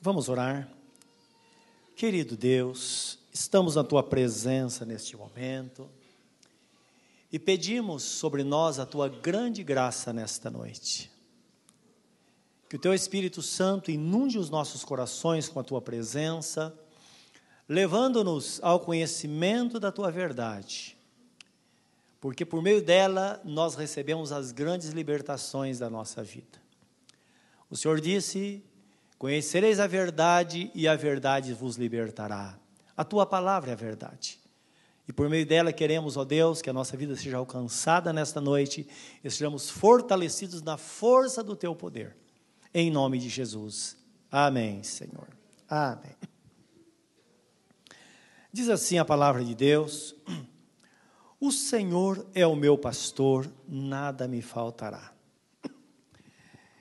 Vamos orar. Querido Deus, estamos na tua presença neste momento e pedimos sobre nós a tua grande graça nesta noite. Que o teu Espírito Santo inunde os nossos corações com a tua presença, levando-nos ao conhecimento da tua verdade. Porque por meio dela nós recebemos as grandes libertações da nossa vida. O Senhor disse: Conhecereis a verdade e a verdade vos libertará. A tua palavra é a verdade. E por meio dela queremos, ó Deus, que a nossa vida seja alcançada nesta noite e sejamos fortalecidos na força do teu poder. Em nome de Jesus. Amém, Senhor. Amém. Diz assim a palavra de Deus: O Senhor é o meu pastor, nada me faltará.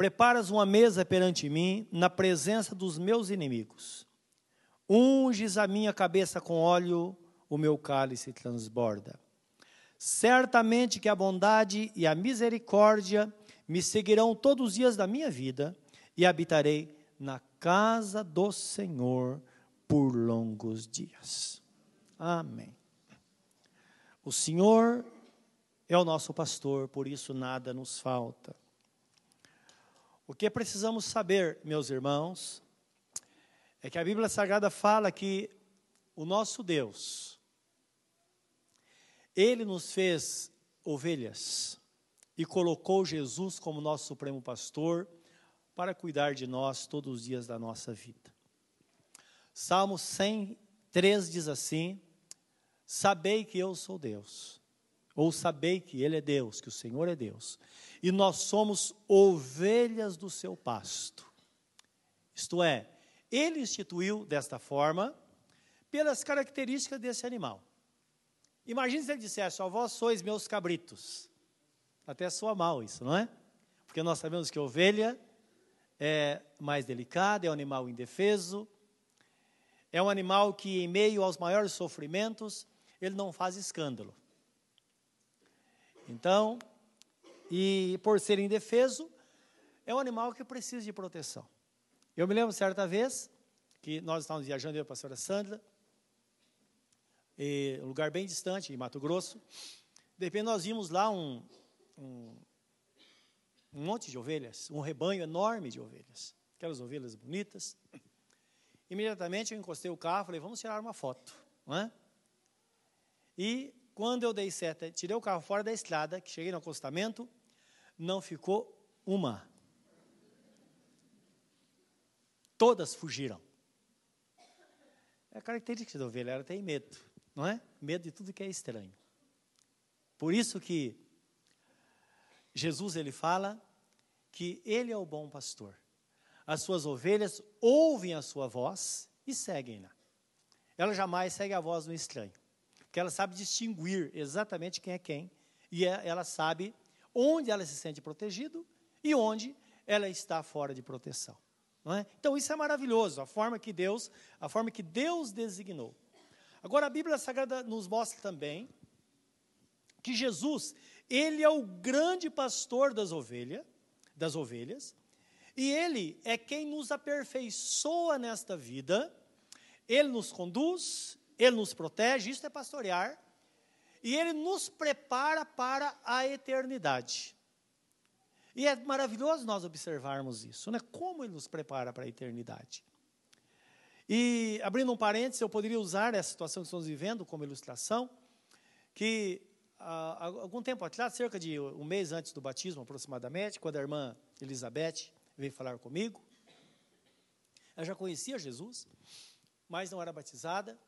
Preparas uma mesa perante mim, na presença dos meus inimigos. Unges a minha cabeça com óleo, o meu cálice transborda. Certamente que a bondade e a misericórdia me seguirão todos os dias da minha vida e habitarei na casa do Senhor por longos dias. Amém. O Senhor é o nosso pastor, por isso nada nos falta. O que precisamos saber, meus irmãos, é que a Bíblia Sagrada fala que o nosso Deus, Ele nos fez ovelhas e colocou Jesus como nosso supremo pastor para cuidar de nós todos os dias da nossa vida. Salmo 103 diz assim: Sabei que eu sou Deus, ou sabei que Ele é Deus, que o Senhor é Deus, e nós somos ovelhas do seu pasto. Isto é, ele instituiu desta forma pelas características desse animal. Imagine se ele dissesse, ó, vós sois meus cabritos. Até soa mal isso, não é? Porque nós sabemos que ovelha é mais delicada, é um animal indefeso, é um animal que, em meio aos maiores sofrimentos, ele não faz escândalo. Então, e por ser indefeso, é um animal que precisa de proteção. Eu me lembro certa vez que nós estávamos viajando eu e a pastora Sandra, em um lugar bem distante, em Mato Grosso. De repente nós vimos lá um, um, um monte de ovelhas, um rebanho enorme de ovelhas, aquelas ovelhas bonitas. Imediatamente eu encostei o carro e falei, vamos tirar uma foto. Não é? E quando eu dei seta, tirei o carro fora da estrada, que cheguei no acostamento, não ficou uma Todas fugiram. É a característica da ovelha, ela tem medo, não é? Medo de tudo que é estranho. Por isso que Jesus ele fala que ele é o bom pastor. As suas ovelhas ouvem a sua voz e seguem-na. Ela jamais segue a voz do estranho, porque ela sabe distinguir exatamente quem é quem e é, ela sabe onde ela se sente protegido e onde ela está fora de proteção. É? Então isso é maravilhoso, a forma que Deus, a forma que Deus designou. Agora a Bíblia Sagrada nos mostra também que Jesus, ele é o grande pastor das ovelhas, das ovelhas, e ele é quem nos aperfeiçoa nesta vida. Ele nos conduz, ele nos protege, isso é pastorear, e ele nos prepara para a eternidade. E é maravilhoso nós observarmos isso, né? Como ele nos prepara para a eternidade. E, abrindo um parênteses, eu poderia usar essa situação que estamos vivendo como ilustração, que há algum tempo atrás, cerca de um mês antes do batismo aproximadamente, quando a irmã Elizabeth veio falar comigo, ela já conhecia Jesus, mas não era batizada,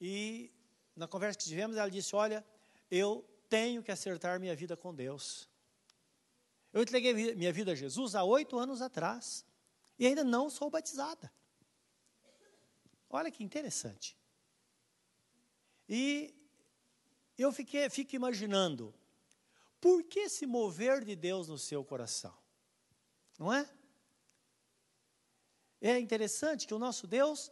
e na conversa que tivemos, ela disse: Olha, eu tenho que acertar minha vida com Deus. Eu entreguei minha vida a Jesus há oito anos atrás e ainda não sou batizada. Olha que interessante. E eu fiquei, fico imaginando, por que esse mover de Deus no seu coração? Não é? É interessante que o nosso Deus,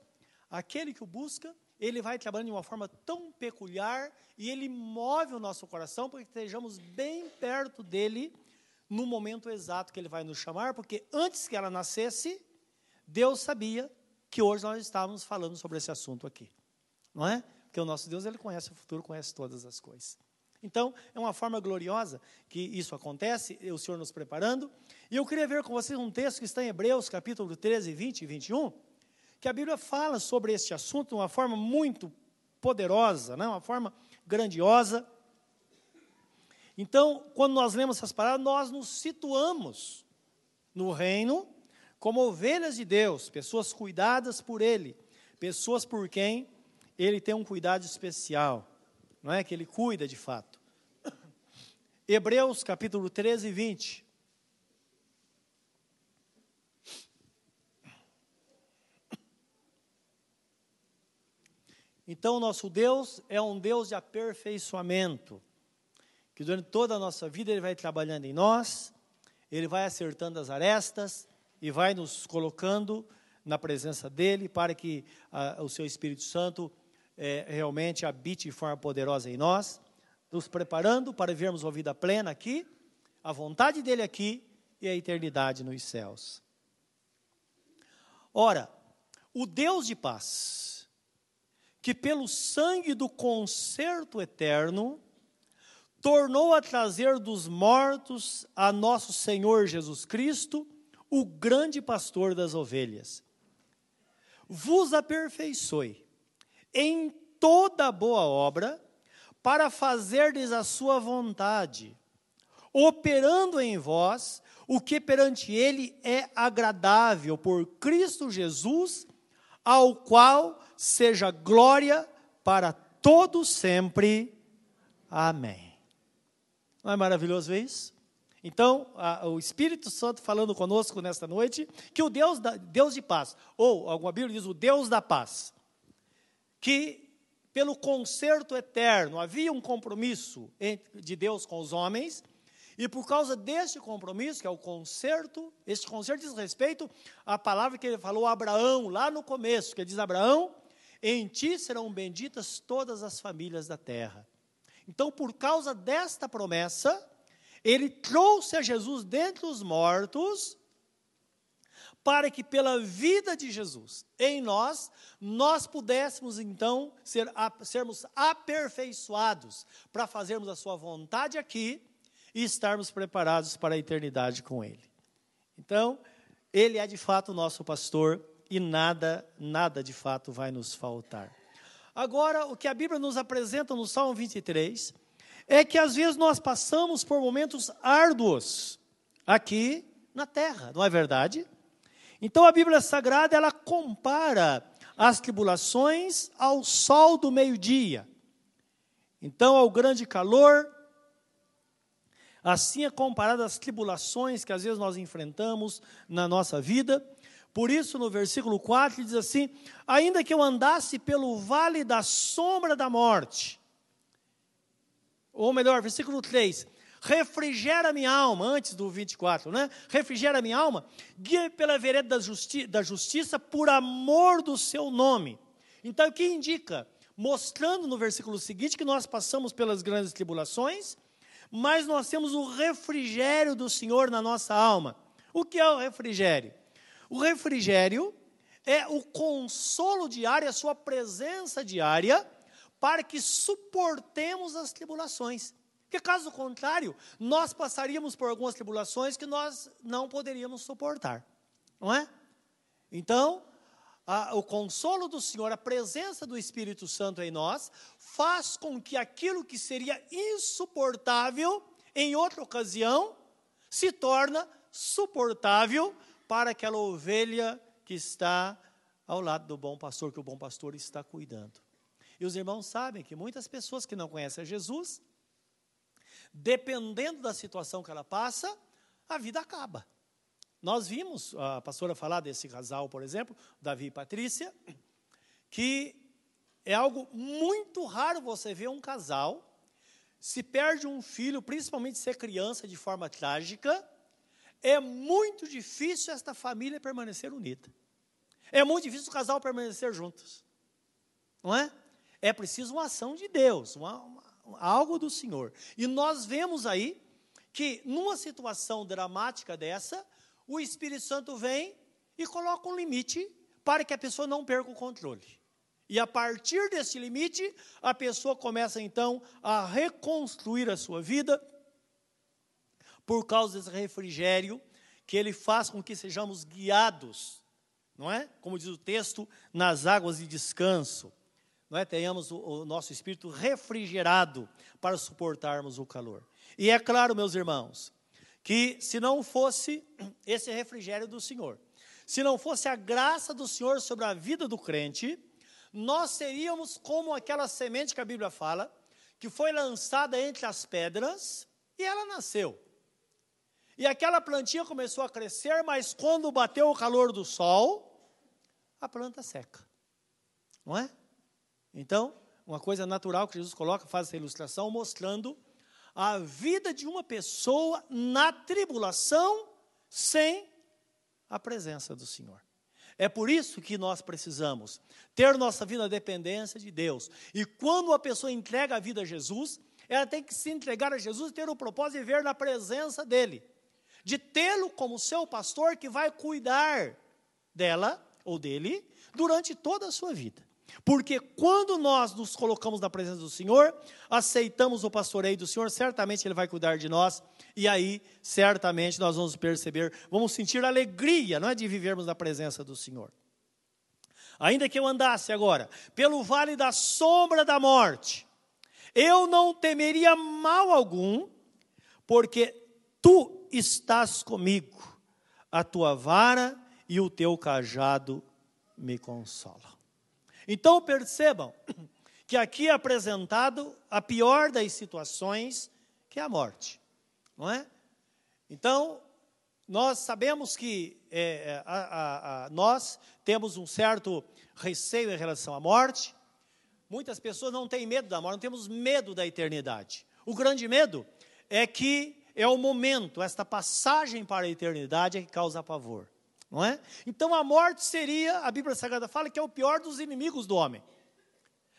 aquele que o busca, ele vai trabalhando de uma forma tão peculiar e ele move o nosso coração para que estejamos bem perto dele no momento exato que ele vai nos chamar, porque antes que ela nascesse, Deus sabia que hoje nós estávamos falando sobre esse assunto aqui. Não é? Porque o nosso Deus, ele conhece o futuro, conhece todas as coisas. Então, é uma forma gloriosa que isso acontece, o Senhor nos preparando. E eu queria ver com vocês um texto que está em Hebreus, capítulo 13, 20 e 21, que a Bíblia fala sobre este assunto de uma forma muito poderosa, né? uma forma grandiosa. Então, quando nós lemos essas palavras, nós nos situamos no reino como ovelhas de Deus, pessoas cuidadas por Ele, pessoas por quem Ele tem um cuidado especial, não é? Que Ele cuida de fato. Hebreus capítulo 13, 20. Então, nosso Deus é um Deus de aperfeiçoamento, que durante toda a nossa vida Ele vai trabalhando em nós, Ele vai acertando as arestas e vai nos colocando na presença dEle para que a, o Seu Espírito Santo é, realmente habite de forma poderosa em nós, nos preparando para vivermos uma vida plena aqui, a vontade dEle aqui e a eternidade nos céus. Ora, o Deus de paz, que pelo sangue do concerto eterno tornou a trazer dos mortos a nosso Senhor Jesus Cristo, o grande pastor das ovelhas. Vos aperfeiçoe em toda boa obra para fazerdes a sua vontade, operando em vós o que perante ele é agradável por Cristo Jesus, ao qual seja glória para todos sempre. Amém. Não é maravilhoso ver isso? Então, a, o Espírito Santo falando conosco nesta noite, que o Deus, da, Deus de paz, ou alguma Bíblia diz o Deus da paz, que pelo concerto eterno havia um compromisso de Deus com os homens, e por causa deste compromisso, que é o concerto, este concerto diz respeito à palavra que ele falou a Abraão lá no começo, que ele diz: Abraão, em ti serão benditas todas as famílias da terra. Então, por causa desta promessa, ele trouxe a Jesus dentre os mortos, para que pela vida de Jesus em nós, nós pudéssemos então ser, sermos aperfeiçoados para fazermos a sua vontade aqui e estarmos preparados para a eternidade com Ele. Então, Ele é de fato o nosso pastor e nada, nada de fato vai nos faltar. Agora, o que a Bíblia nos apresenta no Salmo 23 é que às vezes nós passamos por momentos árduos aqui na terra, não é verdade? Então a Bíblia Sagrada ela compara as tribulações ao sol do meio-dia. Então, ao grande calor, assim é comparada as tribulações que às vezes nós enfrentamos na nossa vida. Por isso, no versículo 4, ele diz assim: Ainda que eu andasse pelo vale da sombra da morte, ou melhor, versículo 3, refrigera minha alma, antes do 24, né? Refrigera minha alma, guia pela vereda da, justi da justiça por amor do seu nome. Então, o que indica? Mostrando no versículo seguinte que nós passamos pelas grandes tribulações, mas nós temos o refrigério do Senhor na nossa alma. O que é o refrigério? O refrigério é o consolo diário, a sua presença diária, para que suportemos as tribulações. Porque, caso contrário, nós passaríamos por algumas tribulações que nós não poderíamos suportar. Não é? Então, a, o consolo do Senhor, a presença do Espírito Santo em nós, faz com que aquilo que seria insuportável em outra ocasião se torna suportável para aquela ovelha que está ao lado do bom pastor, que o bom pastor está cuidando. E os irmãos sabem que muitas pessoas que não conhecem Jesus, dependendo da situação que ela passa, a vida acaba. Nós vimos a pastora falar desse casal, por exemplo, Davi e Patrícia, que é algo muito raro você ver um casal se perde um filho, principalmente ser criança de forma trágica, é muito difícil esta família permanecer unida. É muito difícil o casal permanecer juntos. Não é? É preciso uma ação de Deus, uma, uma, algo do Senhor. E nós vemos aí que numa situação dramática dessa, o Espírito Santo vem e coloca um limite para que a pessoa não perca o controle. E a partir desse limite, a pessoa começa então a reconstruir a sua vida por causa desse refrigério que ele faz com que sejamos guiados, não é? Como diz o texto, nas águas de descanso. Não é? Tenhamos o, o nosso espírito refrigerado para suportarmos o calor. E é claro, meus irmãos, que se não fosse esse refrigério do Senhor, se não fosse a graça do Senhor sobre a vida do crente, nós seríamos como aquela semente que a Bíblia fala, que foi lançada entre as pedras e ela nasceu. E aquela plantinha começou a crescer, mas quando bateu o calor do sol, a planta seca. Não é? Então, uma coisa natural que Jesus coloca, faz essa ilustração, mostrando a vida de uma pessoa na tribulação sem a presença do Senhor. É por isso que nós precisamos ter nossa vida na dependência de Deus. E quando a pessoa entrega a vida a Jesus, ela tem que se entregar a Jesus e ter o propósito de viver na presença dEle. De tê-lo como seu pastor que vai cuidar dela ou dele durante toda a sua vida. Porque quando nós nos colocamos na presença do Senhor, aceitamos o pastoreio do Senhor, certamente Ele vai cuidar de nós, e aí, certamente, nós vamos perceber, vamos sentir alegria, não é de vivermos na presença do Senhor. Ainda que eu andasse agora pelo vale da sombra da morte, eu não temeria mal algum, porque tu estás comigo, a tua vara e o teu cajado me consolam. Então percebam que aqui é apresentado a pior das situações, que é a morte, não é? Então, nós sabemos que é, é, a, a, a, nós temos um certo receio em relação à morte. Muitas pessoas não têm medo da morte, não temos medo da eternidade. O grande medo é que é o momento, esta passagem para a eternidade é que causa pavor não é? Então a morte seria, a Bíblia Sagrada fala que é o pior dos inimigos do homem.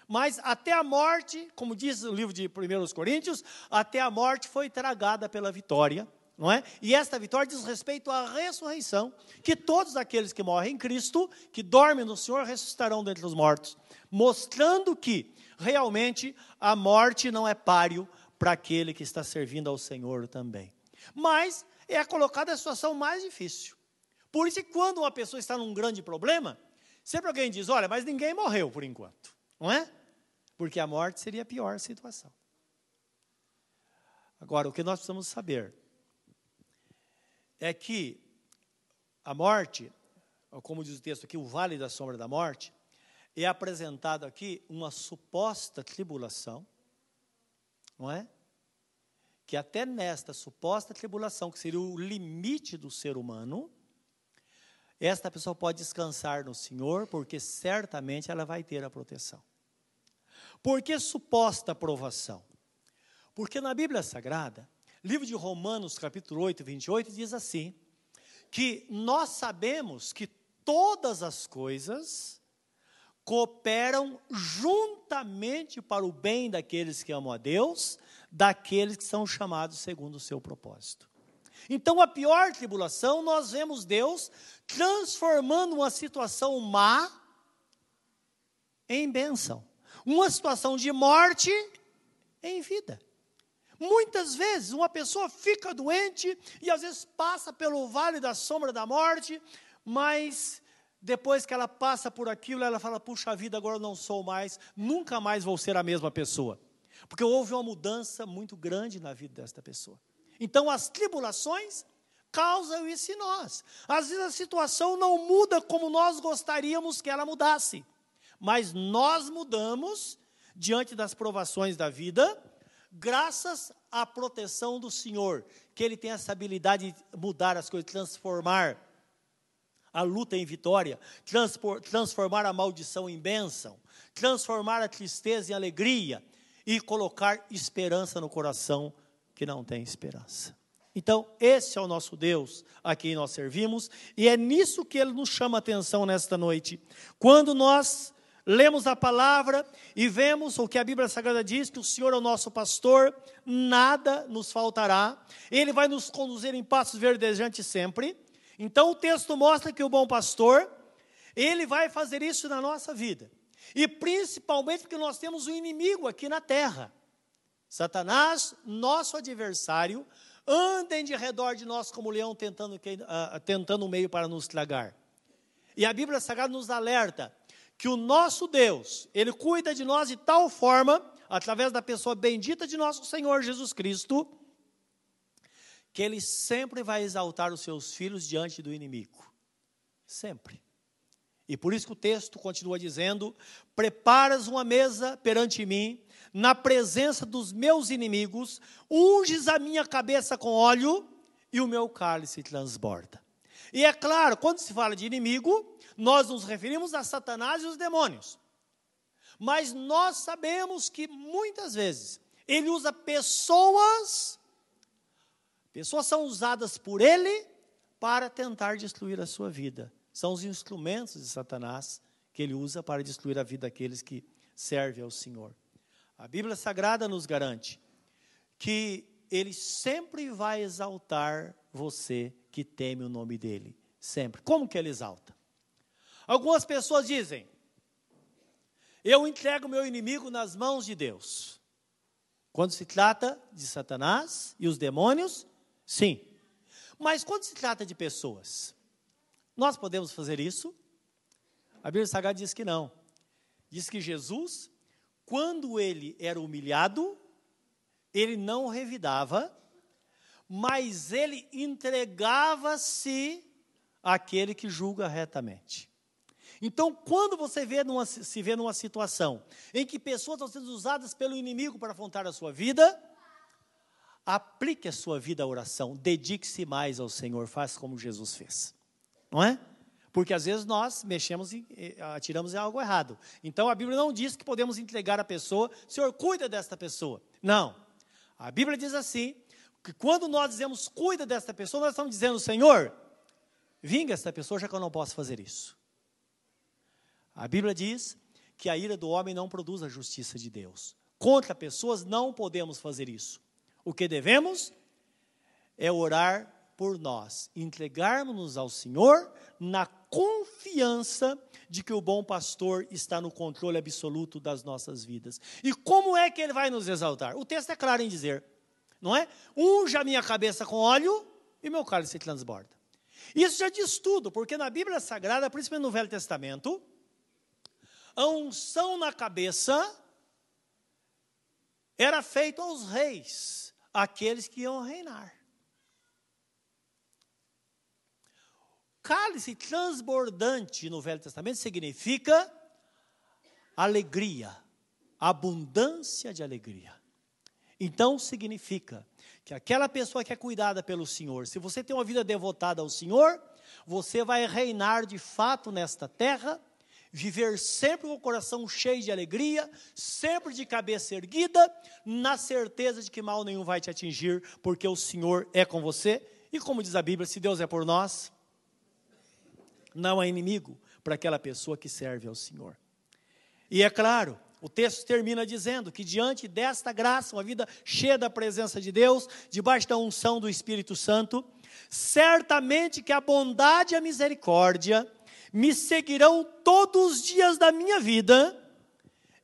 Mas até a morte, como diz o livro de 1 Coríntios, até a morte foi tragada pela vitória, não é? E esta vitória diz respeito à ressurreição, que todos aqueles que morrem em Cristo, que dormem no Senhor, ressuscitarão dentre os mortos, mostrando que realmente a morte não é páreo para aquele que está servindo ao Senhor também. Mas é colocada a situação mais difícil. Por isso quando uma pessoa está num grande problema, sempre alguém diz: olha, mas ninguém morreu por enquanto, não é? Porque a morte seria a pior situação. Agora, o que nós precisamos saber é que a morte, como diz o texto aqui, o vale da sombra da morte, é apresentado aqui uma suposta tribulação, não é? Que até nesta suposta tribulação, que seria o limite do ser humano, esta pessoa pode descansar no Senhor, porque certamente ela vai ter a proteção. Por que suposta aprovação? Porque na Bíblia Sagrada, livro de Romanos, capítulo 8, 28, diz assim: que nós sabemos que todas as coisas cooperam juntamente para o bem daqueles que amam a Deus, daqueles que são chamados segundo o seu propósito. Então, a pior tribulação, nós vemos Deus transformando uma situação má em bênção, uma situação de morte em vida. Muitas vezes uma pessoa fica doente e às vezes passa pelo vale da sombra da morte, mas depois que ela passa por aquilo, ela fala: puxa vida, agora eu não sou mais, nunca mais vou ser a mesma pessoa. Porque houve uma mudança muito grande na vida desta pessoa. Então, as tribulações causam isso em nós. Às vezes a situação não muda como nós gostaríamos que ela mudasse, mas nós mudamos diante das provações da vida, graças à proteção do Senhor, que Ele tem essa habilidade de mudar as coisas, transformar a luta em vitória, transformar a maldição em bênção, transformar a tristeza em alegria e colocar esperança no coração que não tem esperança. Então, esse é o nosso Deus a quem nós servimos, e é nisso que ele nos chama atenção nesta noite. Quando nós lemos a palavra e vemos o que a Bíblia Sagrada diz: que o Senhor é o nosso pastor, nada nos faltará, ele vai nos conduzir em passos verdejantes sempre. Então, o texto mostra que o bom pastor, ele vai fazer isso na nossa vida, e principalmente porque nós temos um inimigo aqui na terra. Satanás, nosso adversário, andem de redor de nós como leão tentando, uh, tentando um meio para nos tragar. E a Bíblia Sagrada nos alerta que o nosso Deus, Ele cuida de nós de tal forma, através da pessoa bendita de nosso Senhor Jesus Cristo, que Ele sempre vai exaltar os seus filhos diante do inimigo. Sempre. E por isso que o texto continua dizendo: Preparas uma mesa perante mim, na presença dos meus inimigos, unges a minha cabeça com óleo e o meu cálice transborda. E é claro, quando se fala de inimigo, nós nos referimos a Satanás e os demônios. Mas nós sabemos que muitas vezes ele usa pessoas, pessoas são usadas por ele para tentar destruir a sua vida. São os instrumentos de Satanás que ele usa para destruir a vida daqueles que servem ao Senhor. A Bíblia Sagrada nos garante que ele sempre vai exaltar você que teme o nome dele. Sempre. Como que ele exalta? Algumas pessoas dizem: Eu entrego meu inimigo nas mãos de Deus. Quando se trata de Satanás e os demônios, sim. Mas quando se trata de pessoas, nós podemos fazer isso? A Bíblia Sagrada diz que não. Diz que Jesus quando ele era humilhado, ele não revidava, mas ele entregava-se àquele que julga retamente. Então, quando você vê numa, se vê numa situação em que pessoas estão sendo usadas pelo inimigo para afrontar a sua vida, aplique a sua vida à oração, dedique-se mais ao Senhor, faça como Jesus fez. Não é? Porque às vezes nós mexemos e atiramos em algo errado. Então a Bíblia não diz que podemos entregar a pessoa, Senhor, cuida desta pessoa. Não. A Bíblia diz assim: que quando nós dizemos cuida desta pessoa, nós estamos dizendo, Senhor, vinga esta pessoa, já que eu não posso fazer isso. A Bíblia diz que a ira do homem não produz a justiça de Deus. Contra pessoas não podemos fazer isso. O que devemos é orar por nós, entregarmos-nos ao Senhor na confiança de que o bom pastor está no controle absoluto das nossas vidas. E como é que ele vai nos exaltar? O texto é claro em dizer, não é? Unja a minha cabeça com óleo e meu cálice se transborda. Isso já diz tudo, porque na Bíblia Sagrada, principalmente no Velho Testamento, a unção na cabeça era feita aos reis, aqueles que iam reinar. Cálice transbordante no Velho Testamento significa alegria, abundância de alegria. Então significa que aquela pessoa que é cuidada pelo Senhor, se você tem uma vida devotada ao Senhor, você vai reinar de fato nesta terra, viver sempre com o coração cheio de alegria, sempre de cabeça erguida, na certeza de que mal nenhum vai te atingir, porque o Senhor é com você. E como diz a Bíblia, se Deus é por nós, não há inimigo para aquela pessoa que serve ao Senhor. E é claro, o texto termina dizendo que diante desta graça, uma vida cheia da presença de Deus, debaixo da unção do Espírito Santo, certamente que a bondade e a misericórdia me seguirão todos os dias da minha vida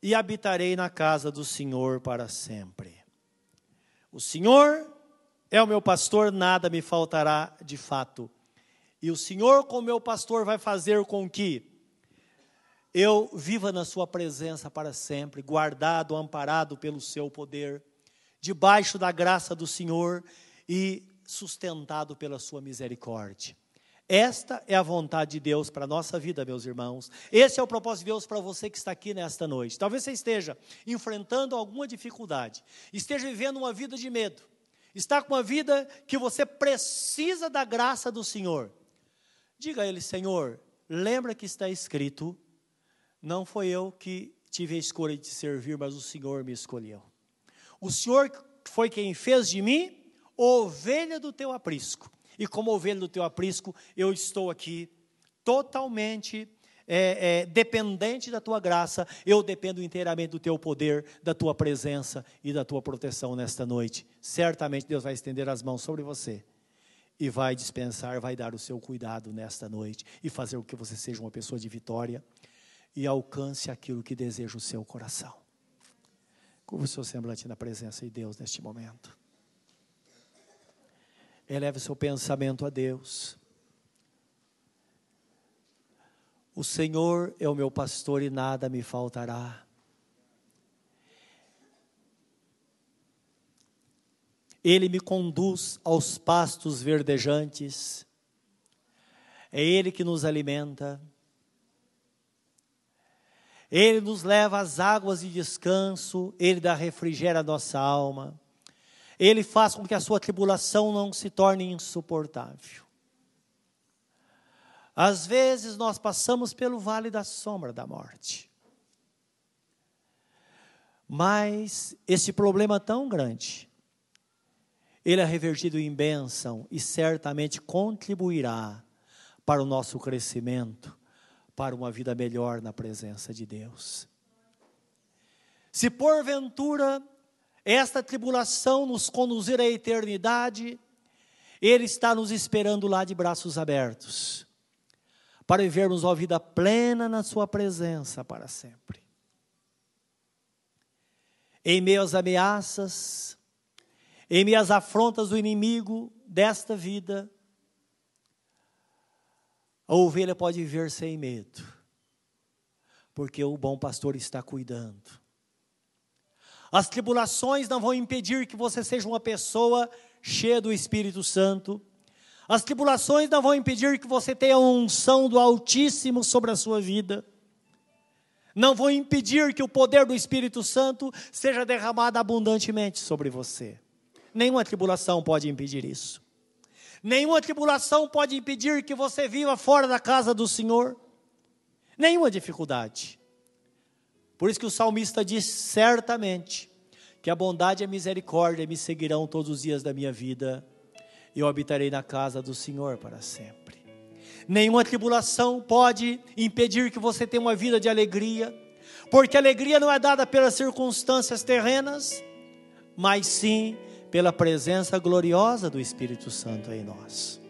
e habitarei na casa do Senhor para sempre. O Senhor é o meu pastor, nada me faltará de fato. E o Senhor, como meu pastor, vai fazer com que eu viva na Sua presença para sempre, guardado, amparado pelo Seu poder, debaixo da graça do Senhor e sustentado pela Sua misericórdia. Esta é a vontade de Deus para a nossa vida, meus irmãos. Esse é o propósito de Deus para você que está aqui nesta noite. Talvez você esteja enfrentando alguma dificuldade, esteja vivendo uma vida de medo, está com uma vida que você precisa da graça do Senhor. Diga a ele, Senhor, lembra que está escrito: não foi eu que tive a escolha de servir, mas o Senhor me escolheu. O Senhor foi quem fez de mim ovelha do teu aprisco. E como ovelha do teu aprisco, eu estou aqui totalmente é, é, dependente da tua graça, eu dependo inteiramente do teu poder, da tua presença e da tua proteção nesta noite. Certamente Deus vai estender as mãos sobre você e vai dispensar, vai dar o seu cuidado nesta noite e fazer com que você seja uma pessoa de vitória e alcance aquilo que deseja o seu coração. Curva o seu semblante na presença de Deus neste momento. Eleve seu pensamento a Deus. O Senhor é o meu pastor e nada me faltará. Ele me conduz aos pastos verdejantes. É Ele que nos alimenta. Ele nos leva às águas de descanso, Ele dá refrigério à nossa alma. Ele faz com que a sua tribulação não se torne insuportável. Às vezes nós passamos pelo vale da sombra da morte. Mas esse problema tão grande, ele é revertido em bênção e certamente contribuirá para o nosso crescimento, para uma vida melhor na presença de Deus. Se porventura esta tribulação nos conduzir à eternidade, Ele está nos esperando lá de braços abertos para vivermos uma vida plena na Sua presença para sempre. Em meio às ameaças, em às afrontas do inimigo desta vida, a ovelha pode viver sem medo, porque o bom pastor está cuidando. As tribulações não vão impedir que você seja uma pessoa cheia do Espírito Santo as tribulações não vão impedir que você tenha a unção do Altíssimo sobre a sua vida. Não vão impedir que o poder do Espírito Santo seja derramado abundantemente sobre você. Nenhuma tribulação pode impedir isso. Nenhuma tribulação pode impedir que você viva fora da casa do Senhor. Nenhuma dificuldade. Por isso que o salmista diz certamente que a bondade e a misericórdia me seguirão todos os dias da minha vida e eu habitarei na casa do Senhor para sempre. Nenhuma tribulação pode impedir que você tenha uma vida de alegria, porque alegria não é dada pelas circunstâncias terrenas, mas sim pela presença gloriosa do Espírito Santo em nós.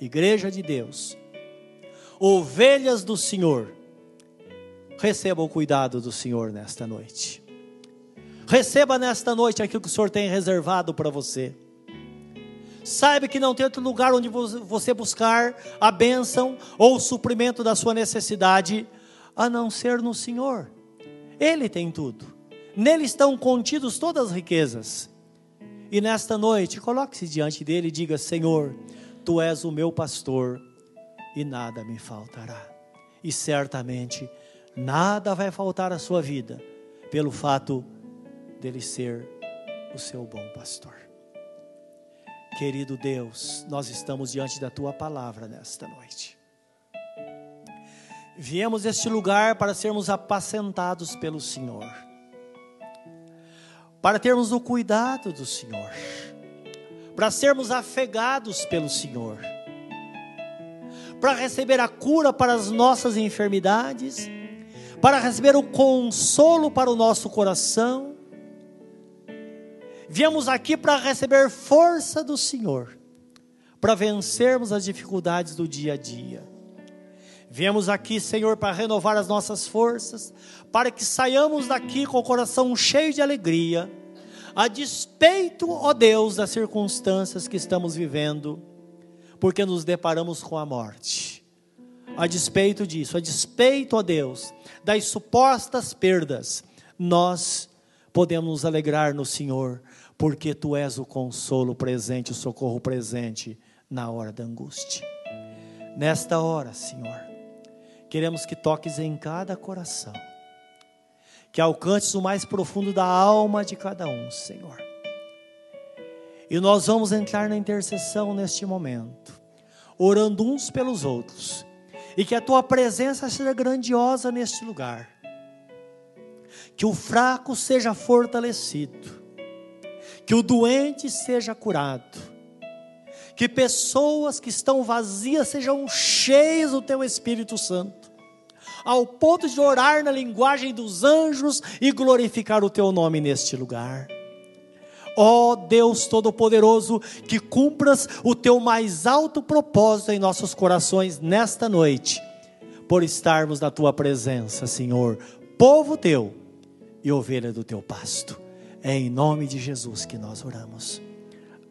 Igreja de Deus, ovelhas do Senhor, receba o cuidado do Senhor nesta noite. Receba nesta noite aquilo que o Senhor tem reservado para você. Saiba que não tem outro lugar onde você buscar a bênção ou o suprimento da sua necessidade, a não ser no Senhor. Ele tem tudo. Nele estão contidos todas as riquezas. E nesta noite, coloque-se diante dele e diga: Senhor, tu és o meu pastor e nada me faltará. E certamente nada vai faltar à sua vida, pelo fato dele ser o seu bom pastor. Querido Deus, nós estamos diante da tua palavra nesta noite. Viemos este lugar para sermos apacentados pelo Senhor, para termos o cuidado do Senhor, para sermos afegados pelo Senhor, para receber a cura para as nossas enfermidades, para receber o consolo para o nosso coração, Viemos aqui para receber força do Senhor, para vencermos as dificuldades do dia a dia. Viemos aqui, Senhor, para renovar as nossas forças, para que saiamos daqui com o coração cheio de alegria, a despeito, ó Deus, das circunstâncias que estamos vivendo, porque nos deparamos com a morte. A despeito disso, a despeito, ó Deus, das supostas perdas, nós podemos nos alegrar no Senhor, porque tu és o consolo presente, o socorro presente na hora da angústia. Nesta hora, Senhor, queremos que toques em cada coração, que alcances o mais profundo da alma de cada um, Senhor. E nós vamos entrar na intercessão neste momento, orando uns pelos outros, e que a tua presença seja grandiosa neste lugar, que o fraco seja fortalecido, que o doente seja curado, que pessoas que estão vazias sejam cheias do teu Espírito Santo, ao ponto de orar na linguagem dos anjos e glorificar o teu nome neste lugar. Ó oh Deus Todo-Poderoso, que cumpras o teu mais alto propósito em nossos corações nesta noite, por estarmos na tua presença, Senhor, povo teu e ovelha do teu pasto. É em nome de Jesus que nós oramos.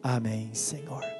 Amém, Senhor.